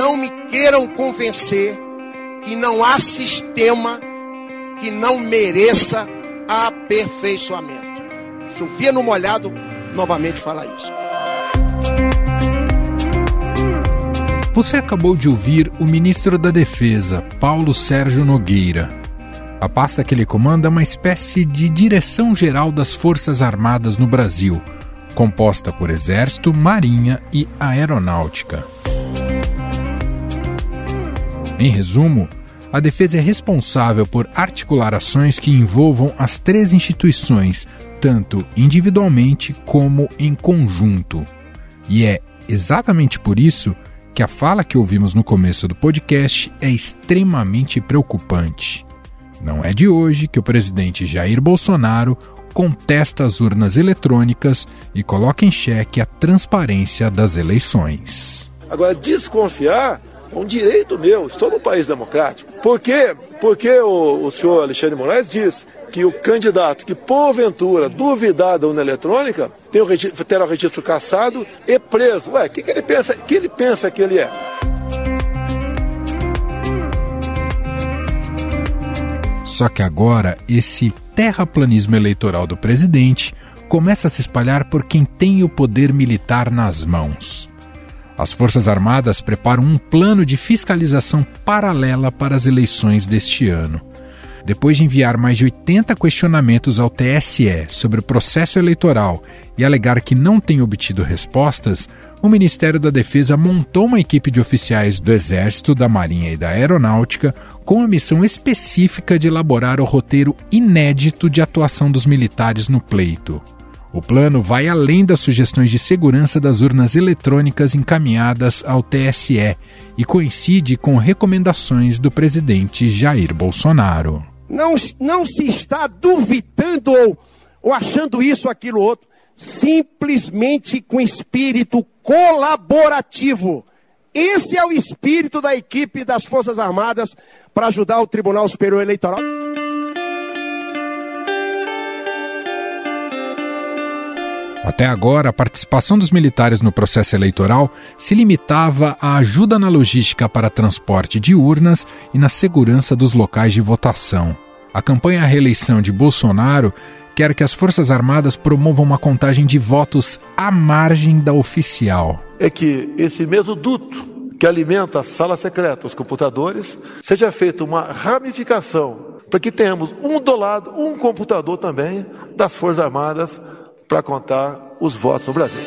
não me queiram convencer que não há sistema que não mereça aperfeiçoamento. Chovia no molhado, novamente falar isso. Você acabou de ouvir o ministro da Defesa, Paulo Sérgio Nogueira. A pasta que ele comanda é uma espécie de direção-geral das Forças Armadas no Brasil, composta por Exército, Marinha e Aeronáutica. Em resumo, a defesa é responsável por articular ações que envolvam as três instituições, tanto individualmente como em conjunto. E é exatamente por isso que a fala que ouvimos no começo do podcast é extremamente preocupante. Não é de hoje que o presidente Jair Bolsonaro contesta as urnas eletrônicas e coloca em xeque a transparência das eleições. Agora, desconfiar um direito meu, estou num país democrático. Por quê? Porque o, o senhor Alexandre Moraes diz que o candidato que porventura duvidar da urna eletrônica tem o registro, terá o registro cassado e preso. Ué, o que, que ele pensa? que ele pensa que ele é? Só que agora esse terraplanismo eleitoral do presidente começa a se espalhar por quem tem o poder militar nas mãos. As Forças Armadas preparam um plano de fiscalização paralela para as eleições deste ano. Depois de enviar mais de 80 questionamentos ao TSE sobre o processo eleitoral e alegar que não tem obtido respostas, o Ministério da Defesa montou uma equipe de oficiais do Exército, da Marinha e da Aeronáutica com a missão específica de elaborar o roteiro inédito de atuação dos militares no pleito. O plano vai além das sugestões de segurança das urnas eletrônicas encaminhadas ao TSE e coincide com recomendações do presidente Jair Bolsonaro. Não, não se está duvidando ou, ou achando isso, aquilo, outro. Simplesmente com espírito colaborativo. Esse é o espírito da equipe das Forças Armadas para ajudar o Tribunal Superior Eleitoral. Até agora, a participação dos militares no processo eleitoral se limitava à ajuda na logística para transporte de urnas e na segurança dos locais de votação. A campanha à reeleição de Bolsonaro quer que as Forças Armadas promovam uma contagem de votos à margem da oficial. É que esse mesmo duto que alimenta a sala secreta, os computadores, seja feita uma ramificação para que tenhamos um do lado, um computador também das Forças Armadas para contar os votos no Brasil.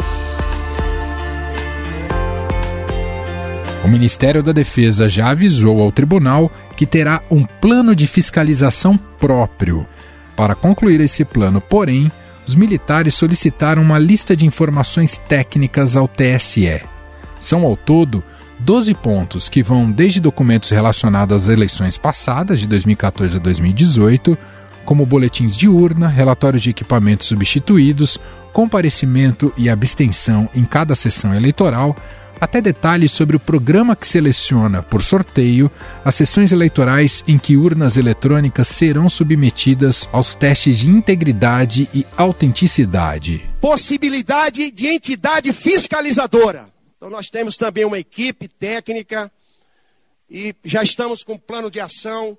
O Ministério da Defesa já avisou ao tribunal que terá um plano de fiscalização próprio. Para concluir esse plano, porém, os militares solicitaram uma lista de informações técnicas ao TSE. São ao todo 12 pontos que vão desde documentos relacionados às eleições passadas, de 2014 a 2018, como boletins de urna, relatórios de equipamentos substituídos, comparecimento e abstenção em cada sessão eleitoral, até detalhes sobre o programa que seleciona, por sorteio, as sessões eleitorais em que urnas eletrônicas serão submetidas aos testes de integridade e autenticidade. Possibilidade de entidade fiscalizadora. Então, nós temos também uma equipe técnica e já estamos com um plano de ação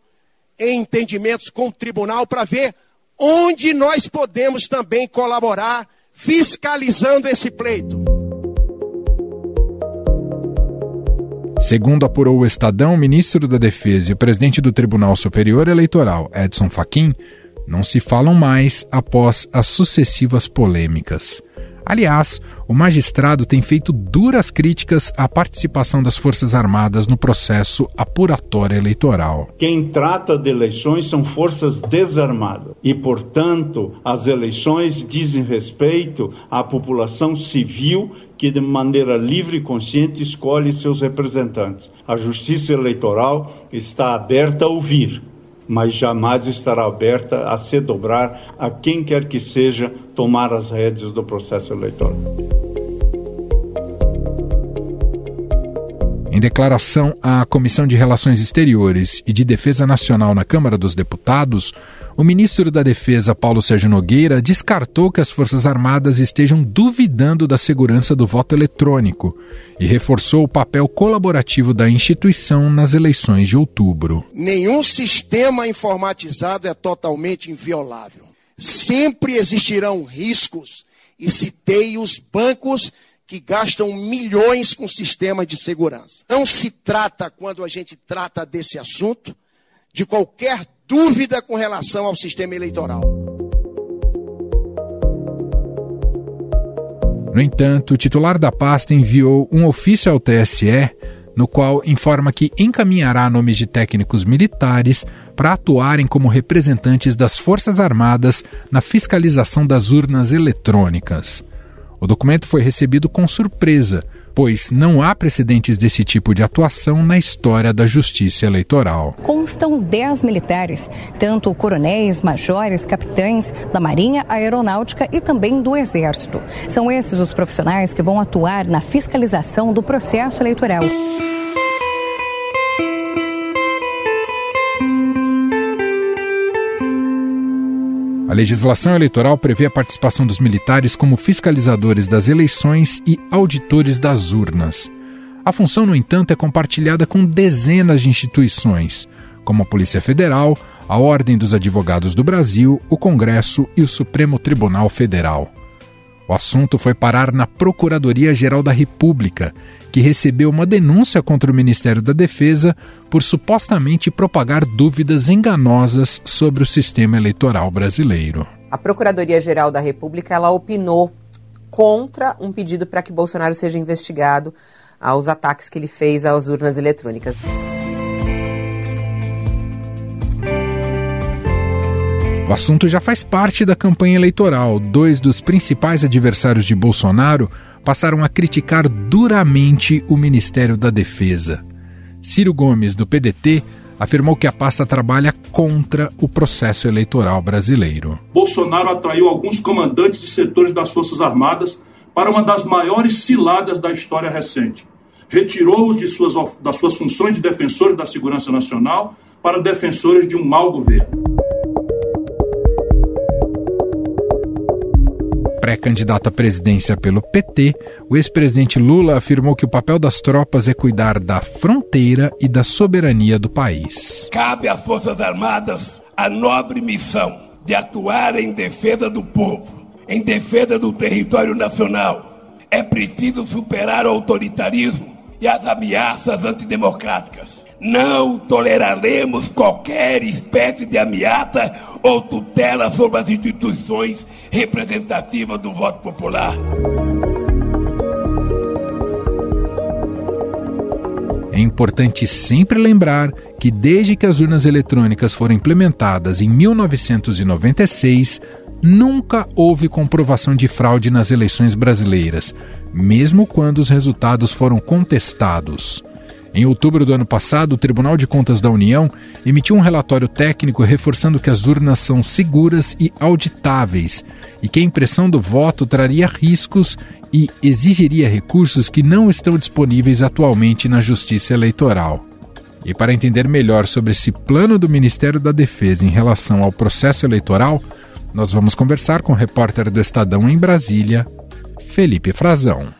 em entendimentos com o tribunal para ver onde nós podemos também colaborar fiscalizando esse pleito. Segundo apurou o Estadão, o ministro da Defesa e o presidente do Tribunal Superior Eleitoral, Edson Fachin, não se falam mais após as sucessivas polêmicas. Aliás, o magistrado tem feito duras críticas à participação das Forças Armadas no processo apuratório eleitoral. Quem trata de eleições são forças desarmadas e, portanto, as eleições dizem respeito à população civil que de maneira livre e consciente escolhe seus representantes. A Justiça Eleitoral está aberta a ouvir mas jamais estará aberta a se dobrar a quem quer que seja tomar as rédeas do processo eleitoral. Em declaração à Comissão de Relações Exteriores e de Defesa Nacional na Câmara dos Deputados, o ministro da Defesa, Paulo Sérgio Nogueira, descartou que as Forças Armadas estejam duvidando da segurança do voto eletrônico e reforçou o papel colaborativo da instituição nas eleições de outubro. Nenhum sistema informatizado é totalmente inviolável. Sempre existirão riscos e citei os bancos que gastam milhões com sistemas de segurança. Não se trata, quando a gente trata desse assunto, de qualquer dúvida com relação ao sistema eleitoral. No entanto, o titular da pasta enviou um ofício ao TSE no qual informa que encaminhará nomes de técnicos militares para atuarem como representantes das Forças Armadas na fiscalização das urnas eletrônicas. O documento foi recebido com surpresa, pois não há precedentes desse tipo de atuação na história da justiça eleitoral. Constam 10 militares, tanto coronéis, majores, capitães da Marinha, Aeronáutica e também do Exército. São esses os profissionais que vão atuar na fiscalização do processo eleitoral. A legislação eleitoral prevê a participação dos militares como fiscalizadores das eleições e auditores das urnas. A função, no entanto, é compartilhada com dezenas de instituições, como a Polícia Federal, a Ordem dos Advogados do Brasil, o Congresso e o Supremo Tribunal Federal. O assunto foi parar na Procuradoria-Geral da República, que recebeu uma denúncia contra o Ministério da Defesa por supostamente propagar dúvidas enganosas sobre o sistema eleitoral brasileiro. A Procuradoria-Geral da República ela opinou contra um pedido para que Bolsonaro seja investigado aos ataques que ele fez às urnas eletrônicas. O assunto já faz parte da campanha eleitoral. Dois dos principais adversários de Bolsonaro passaram a criticar duramente o Ministério da Defesa. Ciro Gomes, do PDT, afirmou que a pasta trabalha contra o processo eleitoral brasileiro. Bolsonaro atraiu alguns comandantes de setores das Forças Armadas para uma das maiores ciladas da história recente. Retirou-os suas, das suas funções de defensores da segurança nacional para defensores de um mau governo. Pré-candidato à presidência pelo PT, o ex-presidente Lula afirmou que o papel das tropas é cuidar da fronteira e da soberania do país. Cabe às Forças Armadas a nobre missão de atuar em defesa do povo, em defesa do território nacional. É preciso superar o autoritarismo e as ameaças antidemocráticas. Não toleraremos qualquer espécie de ameaça ou tutela sobre as instituições representativas do voto popular. É importante sempre lembrar que, desde que as urnas eletrônicas foram implementadas em 1996, nunca houve comprovação de fraude nas eleições brasileiras, mesmo quando os resultados foram contestados. Em outubro do ano passado, o Tribunal de Contas da União emitiu um relatório técnico reforçando que as urnas são seguras e auditáveis e que a impressão do voto traria riscos e exigiria recursos que não estão disponíveis atualmente na Justiça Eleitoral. E para entender melhor sobre esse plano do Ministério da Defesa em relação ao processo eleitoral, nós vamos conversar com o repórter do Estadão em Brasília, Felipe Frazão.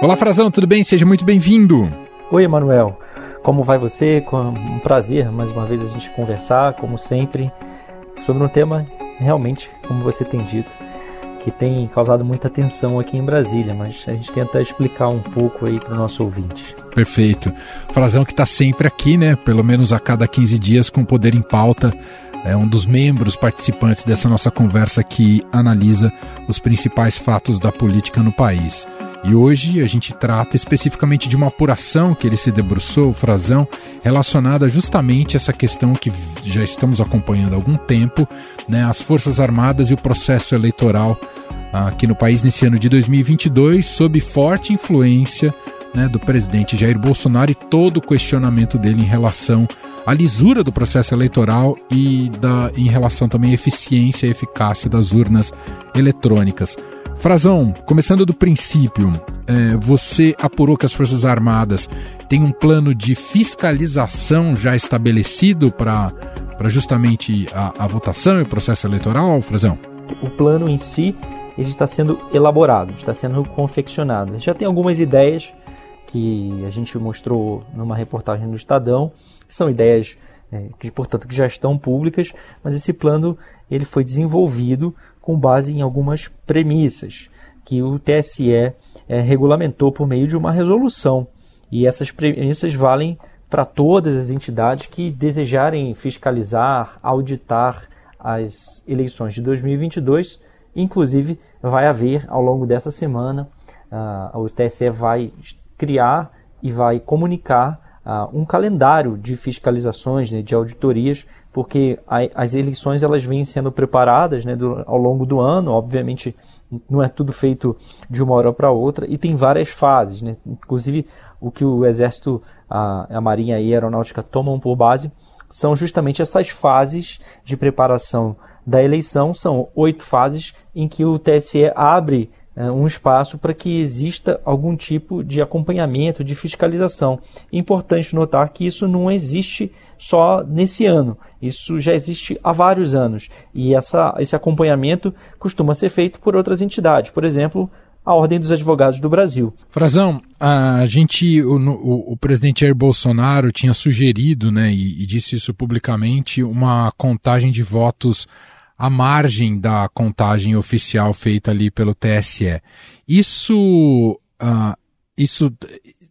Olá, Frazão, tudo bem? Seja muito bem-vindo. Oi, Emanuel. Como vai você? Com um prazer mais uma vez a gente conversar, como sempre, sobre um tema realmente, como você tem dito, que tem causado muita tensão aqui em Brasília, mas a gente tenta explicar um pouco aí para o nosso ouvinte. Perfeito. Frazão que está sempre aqui, né? Pelo menos a cada 15 dias com Poder em Pauta é um dos membros participantes dessa nossa conversa que analisa os principais fatos da política no país. E hoje a gente trata especificamente de uma apuração que ele se debruçou, o Frazão, relacionada justamente a essa questão que já estamos acompanhando há algum tempo, né, as Forças Armadas e o processo eleitoral aqui no país nesse ano de 2022, sob forte influência né, do presidente Jair Bolsonaro e todo o questionamento dele em relação a lisura do processo eleitoral e da, em relação também à eficiência e eficácia das urnas eletrônicas. Frazão, começando do princípio, é, você apurou que as Forças Armadas têm um plano de fiscalização já estabelecido para justamente a, a votação e o processo eleitoral, Frazão? O plano em si ele está sendo elaborado, está sendo confeccionado. Já tem algumas ideias que a gente mostrou numa reportagem do Estadão, que são ideias é, que, portanto, que já estão públicas, mas esse plano ele foi desenvolvido com base em algumas premissas que o TSE é, regulamentou por meio de uma resolução. E essas premissas valem para todas as entidades que desejarem fiscalizar, auditar as eleições de 2022, inclusive vai haver ao longo dessa semana, uh, o TSE vai criar e vai comunicar uh, um calendário de fiscalizações, né, de auditorias, porque a, as eleições elas vêm sendo preparadas né, do, ao longo do ano, obviamente não é tudo feito de uma hora para outra e tem várias fases, né? inclusive o que o Exército, a, a Marinha e a Aeronáutica tomam por base são justamente essas fases de preparação da eleição, são oito fases em que o TSE abre um espaço para que exista algum tipo de acompanhamento, de fiscalização. Importante notar que isso não existe só nesse ano, isso já existe há vários anos e essa, esse acompanhamento costuma ser feito por outras entidades, por exemplo, a Ordem dos Advogados do Brasil. Frazão, a gente, o, o, o presidente Jair Bolsonaro tinha sugerido, né, e, e disse isso publicamente, uma contagem de votos à margem da contagem oficial feita ali pelo TSE. Isso, uh, isso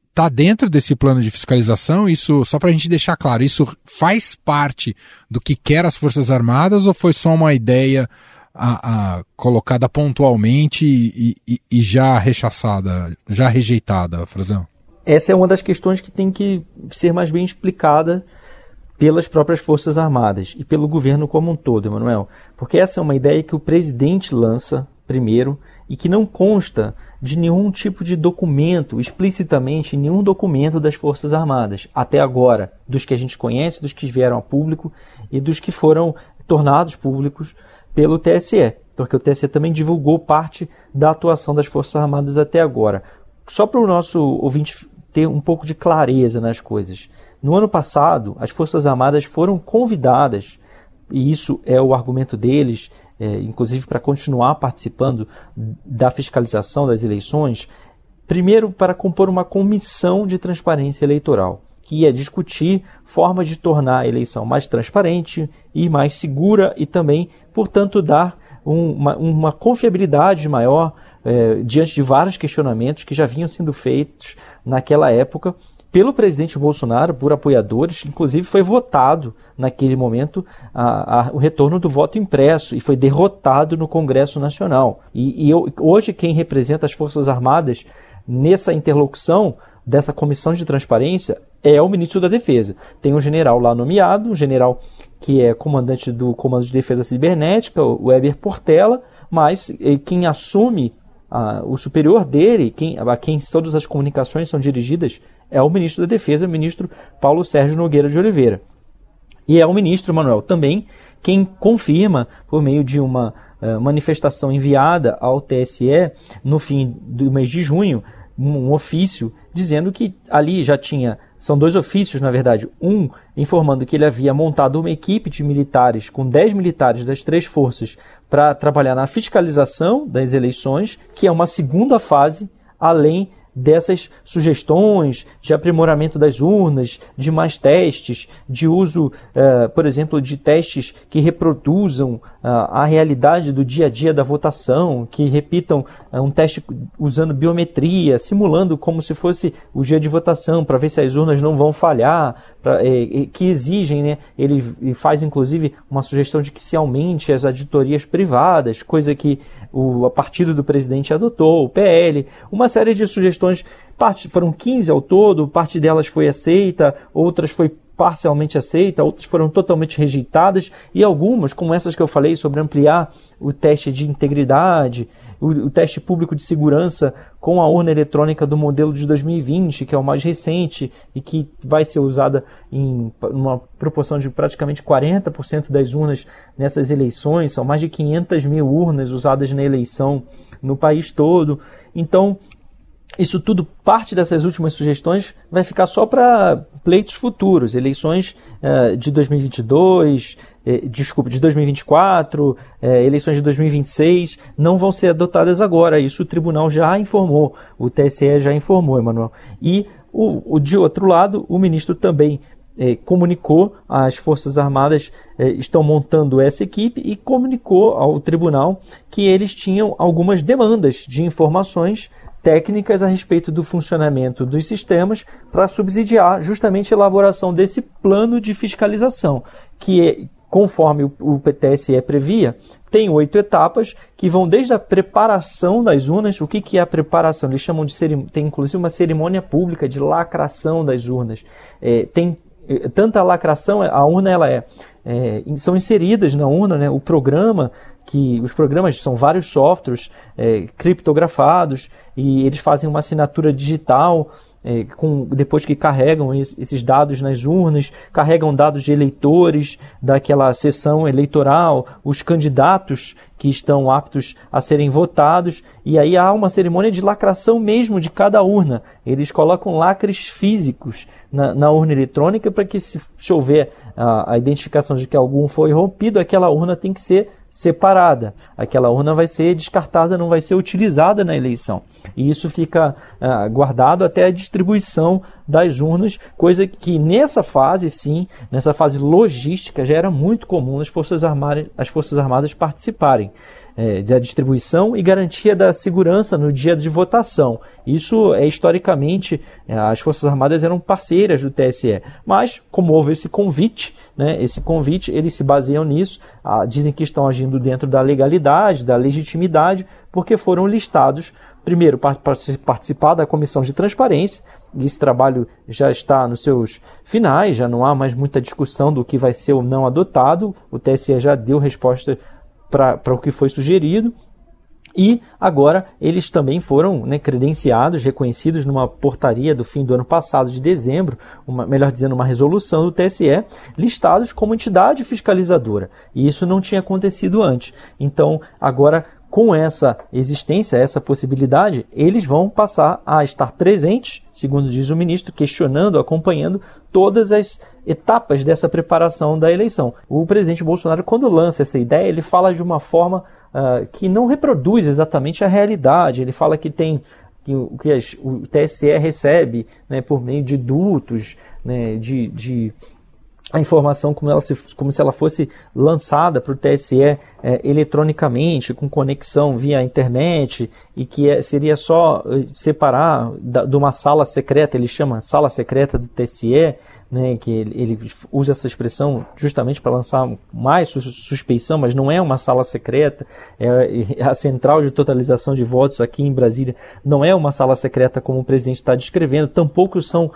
está dentro desse plano de fiscalização? Isso, só para a gente deixar claro, isso faz parte do que quer as Forças Armadas ou foi só uma ideia a, a, colocada pontualmente e, e, e, já rechaçada, já rejeitada, Frazão? Essa é uma das questões que tem que ser mais bem explicada pelas próprias Forças Armadas e pelo governo como um todo, Emanuel. Porque essa é uma ideia que o presidente lança primeiro e que não consta de nenhum tipo de documento, explicitamente nenhum documento das Forças Armadas, até agora, dos que a gente conhece, dos que vieram a público e dos que foram tornados públicos pelo TSE, porque o TSE também divulgou parte da atuação das Forças Armadas até agora. Só para o nosso ouvinte ter um pouco de clareza nas coisas. No ano passado, as Forças Armadas foram convidadas, e isso é o argumento deles, é, inclusive para continuar participando da fiscalização das eleições, primeiro para compor uma comissão de transparência eleitoral, que ia discutir formas de tornar a eleição mais transparente e mais segura e também, portanto, dar um, uma, uma, confiabilidade maior é, diante de vários questionamentos que já vinham sendo feitos naquela época pelo presidente Bolsonaro, por apoiadores, inclusive foi votado naquele momento a, a, o retorno do voto impresso e foi derrotado no Congresso Nacional. E, e eu, hoje quem representa as Forças Armadas nessa interlocução dessa comissão de transparência é o ministro da Defesa. Tem um general lá nomeado, um general que é comandante do Comando de Defesa Cibernética, o Weber Portela, mas eh, quem assume ah, o superior dele, quem, a quem todas as comunicações são dirigidas, é o ministro da Defesa, o ministro Paulo Sérgio Nogueira de Oliveira. E é o ministro, Manuel, também quem confirma, por meio de uma uh, manifestação enviada ao TSE no fim do mês de junho, um, um ofício dizendo que ali já tinha são dois ofícios, na verdade. Um informando que ele havia montado uma equipe de militares, com 10 militares das três forças, para trabalhar na fiscalização das eleições, que é uma segunda fase, além dessas sugestões de aprimoramento das urnas, de mais testes, de uso, uh, por exemplo, de testes que reproduzam uh, a realidade do dia a dia da votação, que repitam uh, um teste usando biometria, simulando como se fosse o dia de votação, para ver se as urnas não vão falhar, pra, que exigem, né, ele faz inclusive uma sugestão de que se aumente as auditorias privadas, coisa que o partido do presidente adotou, o PL, uma série de sugestões, parte, foram 15 ao todo, parte delas foi aceita, outras foi parcialmente aceita, outras foram totalmente rejeitadas e algumas, como essas que eu falei sobre ampliar o teste de integridade, o, o, teste público de segurança com a urna eletrônica do modelo de 2020, que é o mais recente e que vai ser usada em uma proporção de praticamente 40% das urnas nessas eleições. São mais de 500 mil urnas usadas na eleição no país todo. Então, isso tudo, parte dessas últimas sugestões, vai ficar só para pleitos futuros, eleições uh, de 2022, eh, desculpa, de 2024, eh, eleições de 2026, não vão ser adotadas agora. Isso o tribunal já informou, o TSE já informou, Emanuel. E, o, o de outro lado, o ministro também eh, comunicou às Forças Armadas eh, estão montando essa equipe e comunicou ao tribunal que eles tinham algumas demandas de informações técnicas a respeito do funcionamento dos sistemas para subsidiar justamente a elaboração desse plano de fiscalização, que é, conforme o, PTSE previa, tem oito etapas que vão desde a preparação das urnas. O que, que é a preparação? Eles chamam de tem inclusive uma cerimônia pública de lacração das urnas. É, tem é, tanta lacração, a urna ela é, é, são inseridas na urna né, o programa que os programas são vários softwares é, criptografados e eles fazem uma assinatura digital é, com, depois que carregam esses dados nas urnas, carregam dados de eleitores daquela sessão eleitoral, os candidatos que estão aptos a serem votados, e aí há uma cerimônia de lacração mesmo de cada urna. Eles colocam lacres físicos na, na urna eletrônica para que, se, houver a, a identificação de que algum foi rompido, aquela urna tem que ser separada. Aquela urna vai ser descartada, não vai ser utilizada na eleição. E isso fica uh, guardado até a distribuição das urnas, coisa que nessa fase, sim, nessa fase logística, já era muito comum as Forças Armadas, as Forças Armadas participarem é, da distribuição e garantia da segurança no dia de votação. Isso é historicamente, é, as Forças Armadas eram parceiras do TSE, mas como houve esse convite, né, esse convite, eles se baseiam nisso, dizem que estão agindo dentro da legalidade, da legitimidade, porque foram listados primeiro, para participar da comissão de transparência. Esse trabalho já está nos seus finais, já não há mais muita discussão do que vai ser ou não adotado. O TSE já deu resposta para o que foi sugerido. E agora eles também foram né, credenciados, reconhecidos numa portaria do fim do ano passado, de dezembro, uma, melhor dizendo, uma resolução do TSE, listados como entidade fiscalizadora. E isso não tinha acontecido antes. Então, agora com essa existência, essa possibilidade, eles vão passar a estar presentes, segundo diz o ministro, questionando, acompanhando todas as etapas dessa preparação da eleição. O presidente Bolsonaro, quando lança essa ideia, ele fala de uma forma uh, que não reproduz exatamente a realidade. Ele fala que tem que, que as, o TSE recebe né, por meio de dutos, né, de, de a informação como, ela se, como se ela fosse lançada para o TSE é, eletronicamente, com conexão via internet, e que é, seria só eh, separar da, de uma sala secreta, ele chama sala secreta do TSE, né, que ele, ele, usa essa expressão justamente para lançar mais suspeição, mas não é uma sala secreta, é, é a central de totalização de votos aqui em Brasília não é uma sala secreta como o presidente está descrevendo, tampouco são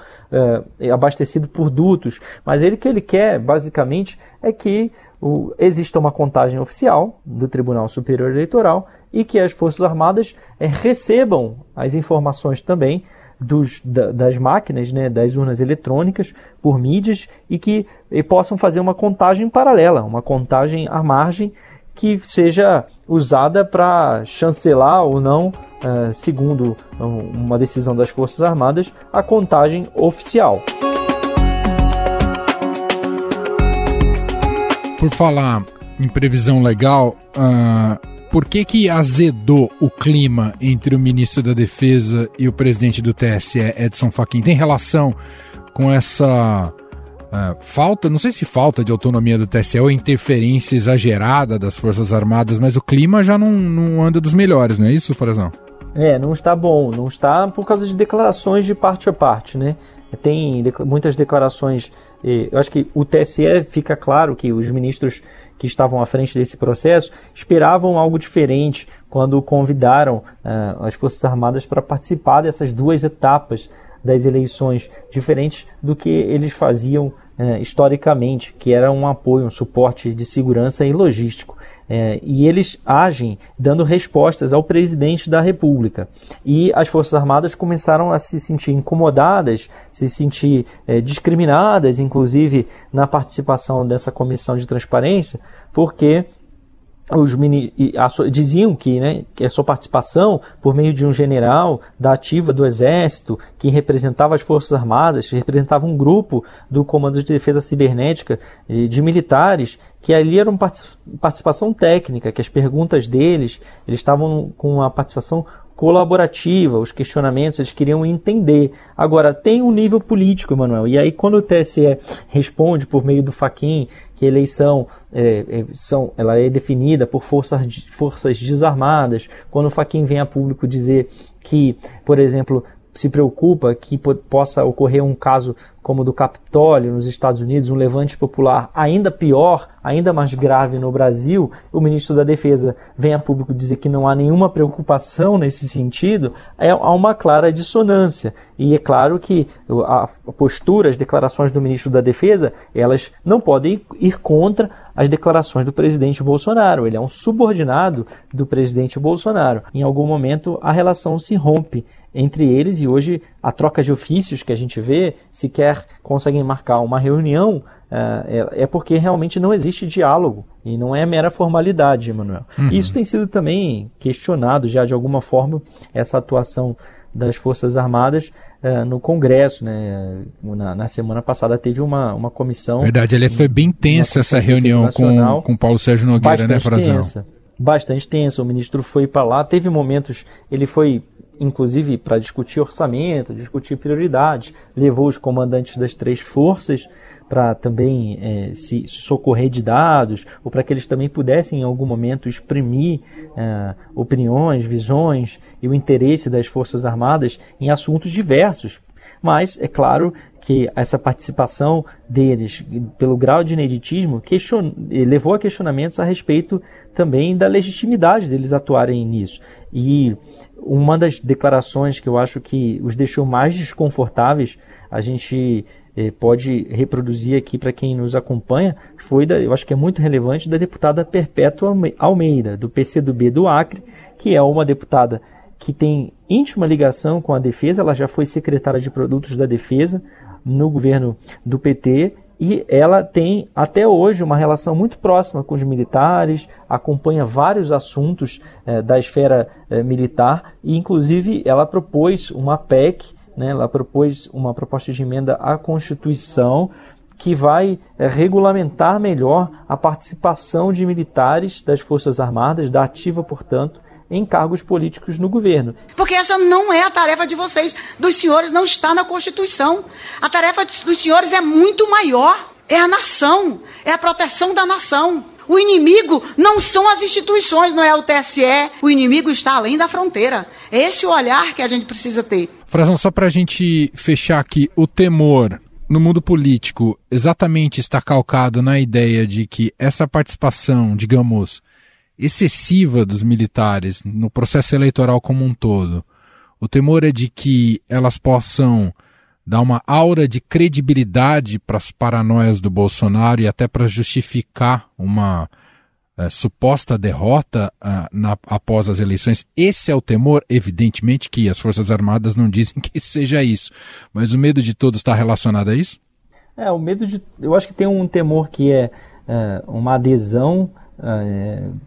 é, abastecidos por dutos, mas ele que ele quer basicamente é que o, exista uma contagem oficial do Tribunal Superior Eleitoral e que as Forças Armadas é, recebam as informações também dos, da, das máquinas, né, das urnas eletrônicas, por mídias, e que e possam fazer uma contagem paralela, uma contagem à margem que seja usada para chancelar ou não, uh, segundo uma decisão das Forças Armadas, a contagem oficial. Por falar em previsão legal, uh, por que, que azedou o clima entre o ministro da Defesa e o presidente do TSE, Edson Fachin? Tem relação com essa uh, falta, não sei se falta de autonomia do TSE ou interferência exagerada das Forças Armadas, mas o clima já não, não anda dos melhores, não é isso, Forazão? É, não está bom, não está por causa de declarações de parte a parte, né? Tem muitas declarações. Eu acho que o TSE fica claro que os ministros que estavam à frente desse processo esperavam algo diferente quando convidaram uh, as Forças Armadas para participar dessas duas etapas das eleições, diferentes do que eles faziam uh, historicamente, que era um apoio, um suporte de segurança e logístico. É, e eles agem dando respostas ao presidente da República. E as Forças Armadas começaram a se sentir incomodadas, se sentir é, discriminadas, inclusive na participação dessa comissão de transparência, porque os a, diziam que, né, que a sua participação por meio de um general da ativa do exército que representava as forças armadas, representava um grupo do Comando de Defesa Cibernética de militares que ali era uma participação técnica, que as perguntas deles eles estavam com uma participação colaborativa, os questionamentos eles queriam entender. Agora, tem um nível político, Emanuel, e aí quando o TSE responde por meio do Faquin que eleição é, é, são, ela é definida por forças, forças desarmadas, quando o Faquin vem a público dizer que, por exemplo, se preocupa que possa ocorrer um caso como o do Capitólio nos Estados Unidos, um levante popular ainda pior, ainda mais grave no Brasil, o ministro da Defesa vem a público dizer que não há nenhuma preocupação nesse sentido, é, há uma clara dissonância. E é claro que a postura, as declarações do ministro da Defesa, elas não podem ir contra as declarações do presidente Bolsonaro. Ele é um subordinado do presidente Bolsonaro. Em algum momento a relação se rompe entre eles e hoje a troca de ofícios que a gente vê, sequer conseguem marcar uma reunião, é, é, é porque realmente não existe diálogo e não é mera formalidade, Emanuel. Uhum. Isso tem sido também questionado já de alguma forma, essa atuação das Forças Armadas uh, no Congresso. Né? Na, na, semana passada teve uma, uma comissão. Verdade, aliás, foi bem tensa essa reunião com, com Paulo Sérgio Nogueira, né, Frazão? Tensa, bastante tensa. O ministro foi para lá, teve momentos, ele foi inclusive para discutir orçamento, discutir prioridades, levou os comandantes das três forças para também é, se, socorrer de dados, ou para que eles também pudessem em algum momento exprimir é, opiniões, visões e o interesse das Forças Armadas em assuntos diversos. Mas é claro que essa participação deles, pelo grau de ineditismo, question... levou a questionamentos a respeito também da legitimidade deles atuarem nisso. E uma das declarações que eu acho que os deixou mais desconfortáveis, a gente eh, pode reproduzir aqui para quem nos acompanha, foi, da, eu acho que é muito relevante, da deputada Perpétua Almeida, do PCdoB do Acre, que é uma deputada que tem íntima ligação com a defesa, ela já foi secretária de produtos da defesa no governo do PT e ela tem até hoje uma relação muito próxima com os militares, acompanha vários assuntos eh, da esfera eh, militar e, inclusive, ela propôs uma PEC, né, ela propôs uma proposta de emenda à Constituição que vai eh, regulamentar melhor a participação de militares das Forças Armadas, da ativa, portanto, em cargos políticos no governo. Porque essa não é a tarefa de vocês, dos senhores, não está na Constituição. A tarefa dos senhores é muito maior. É a nação, é a proteção da nação. O inimigo não são as instituições, não é o TSE. O inimigo está além da fronteira. É esse o olhar que a gente precisa ter. Frazão, só para a gente fechar aqui, o temor no mundo político exatamente está calcado na ideia de que essa participação, digamos, excessiva dos militares no processo eleitoral como um todo. O temor é de que elas possam dar uma aura de credibilidade para as paranoias do Bolsonaro e até para justificar uma é, suposta derrota uh, na, após as eleições. Esse é o temor, evidentemente que as Forças Armadas não dizem que seja isso, mas o medo de todos está relacionado a isso? É, o medo de. Eu acho que tem um temor que é, é uma adesão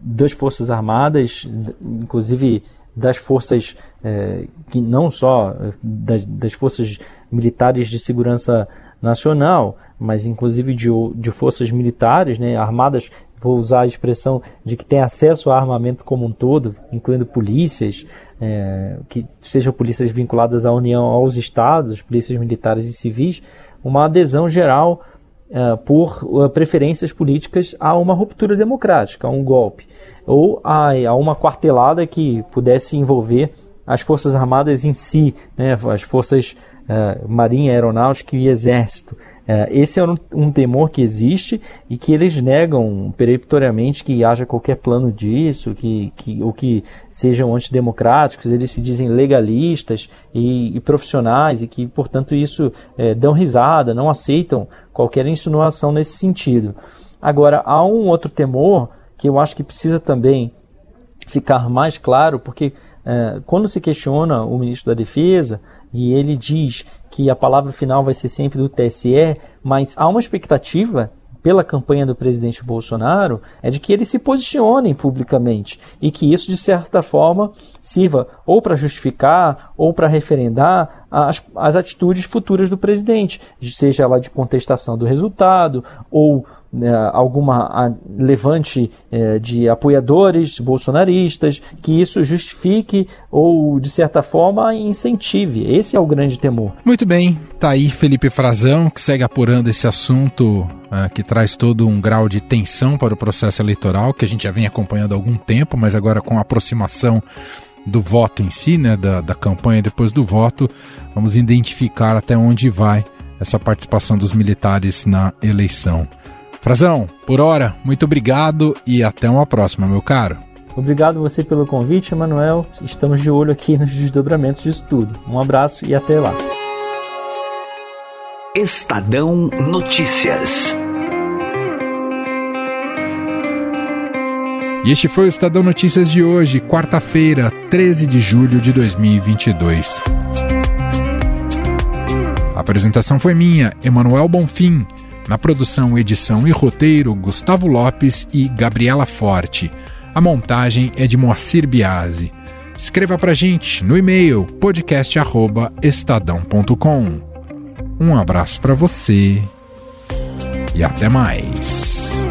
das Forças Armadas, inclusive das forças é, que não só é, das, das, forças militares de segurança nacional, mas inclusive de, de forças militares, né, armadas, vou usar a expressão de que tem acesso a armamento como um todo, incluindo polícias, é, que sejam polícias vinculadas à União, aos estados, polícias militares e civis, uma adesão geral uh, por uh, preferências políticas a uma ruptura democrática, a um golpe, ou a, a uma quartelada que pudesse envolver as Forças Armadas em si, né, as Forças uh, Marinha, Aeronáutica e Exército. Esse é um, um, temor que existe e que eles negam peremptoriamente que haja qualquer plano disso, que, que, ou que sejam antidemocráticos, eles se dizem legalistas e, e profissionais e que, portanto, isso uh, dão risada, não aceitam qualquer insinuação nesse sentido. Agora, há um outro temor que eu acho que precisa também ficar mais claro, porque é, quando se questiona o ministro da Defesa e ele diz que a palavra final vai ser sempre do TSE, mas há uma expectativa pela campanha do presidente Bolsonaro é de que eles se posicionem publicamente e que isso, de certa forma, sirva ou para justificar ou para referendar as, as atitudes futuras do presidente, seja ela de contestação do resultado ou alguma levante é, de apoiadores bolsonaristas, que isso justifique ou, de certa forma, incentive. Esse é o grande temor. Muito bem, tá aí Felipe Frazão, que segue apurando esse assunto é, que traz todo um grau de tensão para o processo eleitoral, que a gente já vem acompanhando há algum tempo, mas agora com a aproximação do voto em si, né, da, da campanha depois do voto, vamos identificar até onde vai essa participação dos militares na eleição. Frazão, por hora, muito obrigado e até uma próxima, meu caro. Obrigado você pelo convite, Emanuel. Estamos de olho aqui nos desdobramentos disso tudo. Um abraço e até lá. Estadão Notícias. E este foi o Estadão Notícias de hoje, quarta-feira, 13 de julho de 2022. A apresentação foi minha, Emanuel Bonfim. Na produção, edição e roteiro, Gustavo Lopes e Gabriela Forte. A montagem é de Moacir Biasi. Escreva pra gente no e-mail podcast@estadão.com. Um abraço para você e até mais.